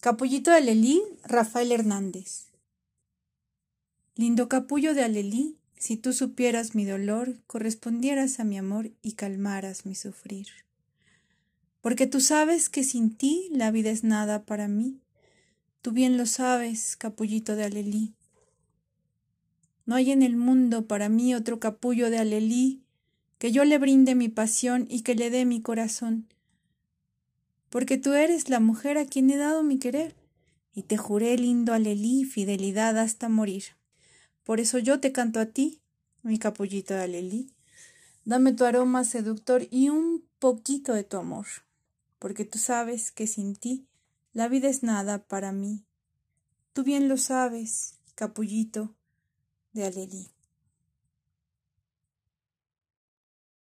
Capullito de Alelí, Rafael Hernández. Lindo capullo de Alelí, si tú supieras mi dolor, correspondieras a mi amor y calmaras mi sufrir. Porque tú sabes que sin ti la vida es nada para mí. Tú bien lo sabes, capullito de Alelí. No hay en el mundo para mí otro capullo de Alelí que yo le brinde mi pasión y que le dé mi corazón. Porque tú eres la mujer a quien he dado mi querer, y te juré lindo Alelí fidelidad hasta morir. Por eso yo te canto a ti, mi capullito de Alelí. Dame tu aroma seductor y un poquito de tu amor, porque tú sabes que sin ti la vida es nada para mí. Tú bien lo sabes, capullito de Alelí.